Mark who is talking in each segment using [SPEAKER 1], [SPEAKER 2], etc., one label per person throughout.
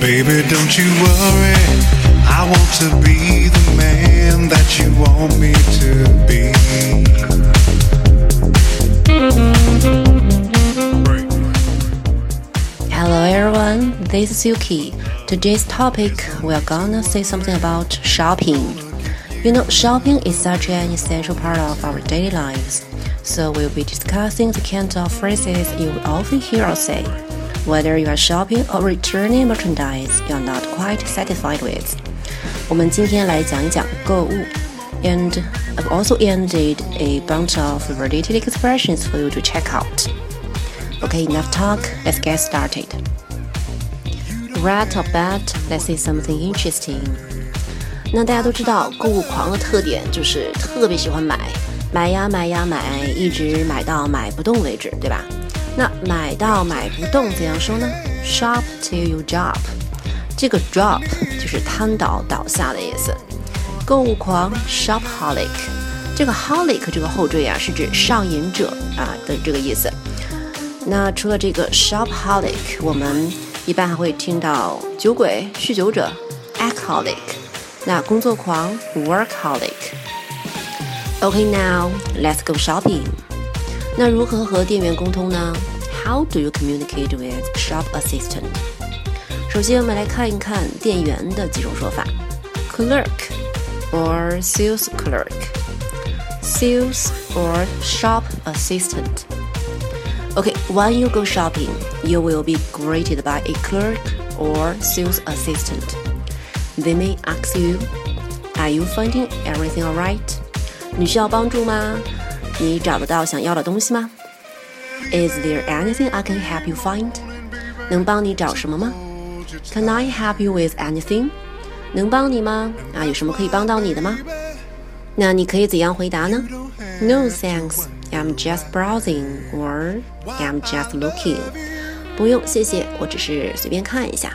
[SPEAKER 1] Baby, don't you worry. I want to be the man that you want me to be.
[SPEAKER 2] Hello everyone, this is Yuki. Today's topic, we're gonna say something about shopping. You know, shopping is such an essential part of our daily lives. So we'll be discussing the kind of phrases you often hear us say Whether you are shopping or returning merchandise you're not quite satisfied with. 我们今天来讲一讲购物，and I've also ended a bunch of related expressions for you to check out. Okay, enough talk. Let's get started. Right off bat, let's say something interesting. 那大家都知道，购物狂的特点就是特别喜欢买，买呀买呀买，一直买到买不动为止，对吧？ 那买到买不动怎样说呢？Shop till you drop。这个 drop 就是瘫倒、倒下的意思。购物狂 shopholic 这个 holic 这个后缀啊是指上瘾者啊的这个意思。那除了这个 shopholic，我们一般还会听到酒鬼、酗酒者 alcoholic，那工作狂 workaholic。OK，now let's go shopping。那如何和店员沟通呢？How do you communicate with shop assistant？首先，我们来看一看店员的几种说法：clerk or sales clerk，sales or shop assistant。Okay, when you go shopping, you will be greeted by a clerk or sales assistant. They may ask you, "Are you finding everything alright?" 你需要帮助吗？ 你找得到想要的东西吗？Is there anything I can help you find？能帮你找什么吗？Can I help you with anything？能帮你吗？啊，有什么可以帮到你的吗？那你可以怎样回答呢？No thanks. I'm just browsing or I'm just looking. 不用，谢谢，我只是随便看一下。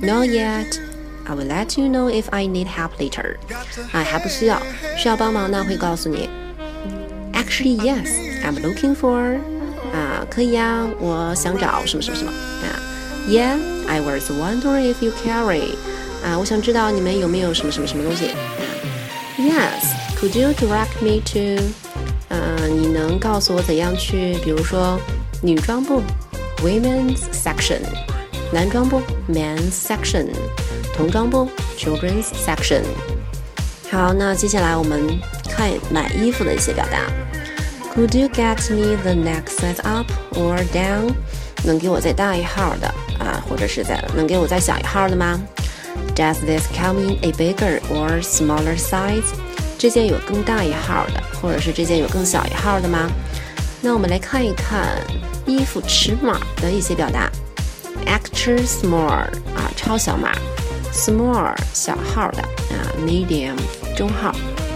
[SPEAKER 2] Not yet. I will let you know if I need help later. 哎，还不需要，需要帮忙呢会告诉你。 Actually, yes. I'm looking for. 啊，可以呀，我想找什么什么什么啊。Yeah, I was wondering if you carry. 啊，我想知道你们有没有什么什么什么东西。Yes, could you direct me to? 嗯，你能告诉我怎样去？比如说，女装部，Women's section；男装部，Men's section；童装部，Children's section。好，那接下来我们看买衣服的一些表达。 Could you get me the next size up or down？能给我再大一号的啊，或者是在能给我再小一号的吗？Does this come in a bigger or smaller size？这件有更大一号的，或者是这件有更小一号的吗？那我们来看一看衣服尺码的一些表达：extra small 啊，超小码；small 小号的啊；medium 中号；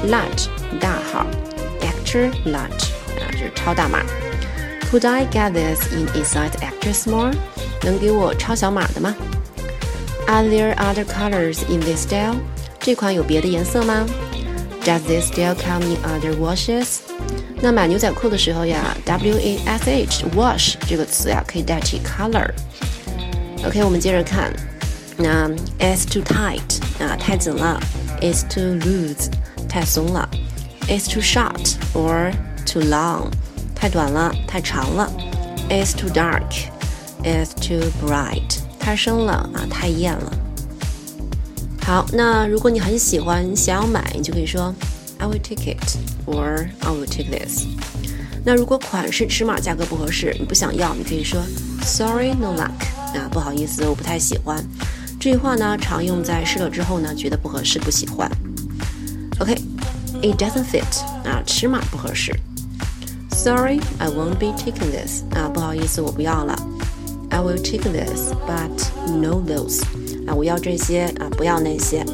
[SPEAKER 2] large 大号；extra large 啊，就 是超大码。Could I get this in a size extra small？能给我超小码的吗？Are there other colors in this style？这款有别的颜色吗？Does this still come in other washes？那买牛仔裤的时候呀，W A S H wash 这个词呀可以代替 color。OK，我们接着看，那 It's too tight 啊，太紧了；It's too loose 太松了；It's too short or too long 太短了，太长了；It's too dark；It's too bright 太深了啊，太艳了。好，那如果你很喜欢，想要买，你就可以说 I will take it or I will take this。那如果款式、尺码、价格不合适，你不想要，你可以说 Sorry, no luck。啊，不好意思，我不太喜欢。这句话呢，常用在试了之后呢，觉得不合适、不喜欢。OK，it doesn't fit。啊，尺码不合适。Sorry, I won't be taking this。啊，不好意思，我不要了。I will take this, but no those。啊，我要这些啊，不要那些。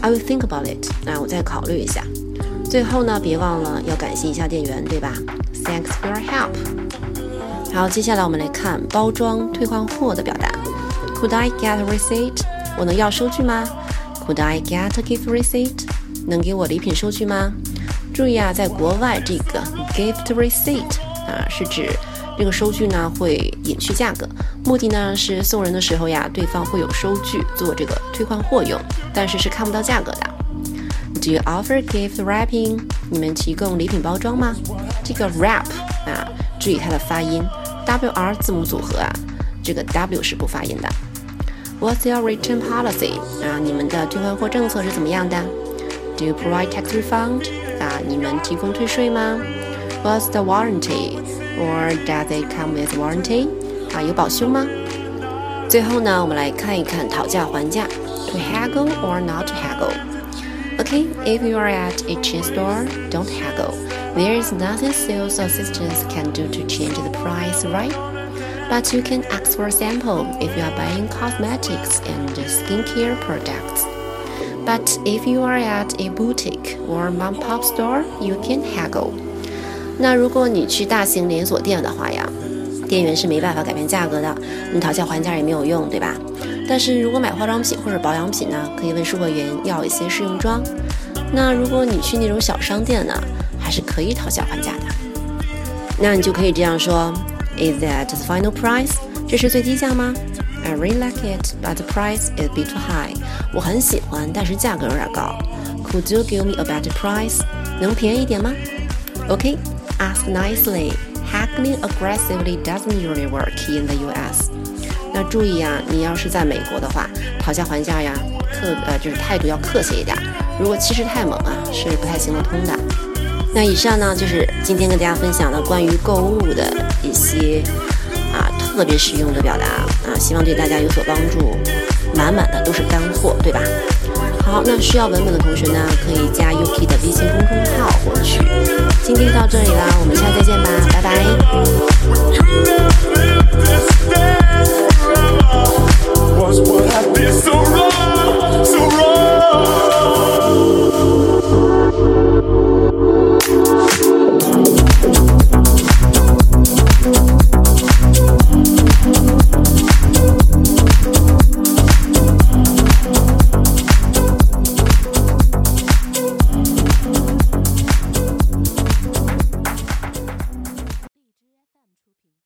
[SPEAKER 2] I will think about it。啊，我再考虑一下。最后呢，别忘了要感谢一下店员，对吧？Thanks for your help。好，接下来我们来看包装退换货的表达。Could I get a receipt？我能要收据吗？Could I get a gift receipt？能给我礼品收据吗？ 注意啊，在国外这个 gift receipt 啊，是指这个收据呢会隐去价格，目的呢是送人的时候呀，对方会有收据做这个退换货用，但是是看不到价格的。Do you offer gift wrapping？你们提供礼品包装吗？这个 wrap 啊，注意它的发音，W R 字母组合啊，这个 W 是不发音的。What's your return policy？啊，你们的退换货政策是怎么样的 ？Do you provide tax refund？啊，你们提供退税吗？What's the warranty？Or does it come with warranty？啊，有保修吗？最后呢，我们来看一看讨价还价，to haggle or not to haggle。Okay, if you are at a chain store, don't haggle. There is nothing sales assistants can do to change the price, right? But you can ask for a sample if you are buying cosmetics and skincare products. But if you are at a boutique or mom-pop store, you can haggle. 那如果你去大型连锁店的话呀，店员是没办法改变价格的，你讨价还价也没有用，对吧？但是如果买化妆品或者保养品呢，可以问售货员要一些试用装。那如果你去那种小商店呢，还是可以讨价还价的。那你就可以这样说：Is that the final price？这是最低价吗？I really like it, but the price is a bit too high。我很喜欢，但是价格有点高。Could you give me a better price？能便宜一点吗？OK。Ask nicely. Haggling aggressively doesn't usually work in the U.S. 那注意啊，你要是在美国的话，讨价还价呀，客呃就是态度要客气一点。如果气势太猛啊，是不太行得通的。那以上呢，就是今天跟大家分享的关于购物的一些啊特别实用的表达，希望对大家有所帮助。满满的都是干货，对吧？好，那需要文本的同学呢，可以加 UK 的微信公众号获取。今天就到这里啦，我们下次再见吧，拜拜。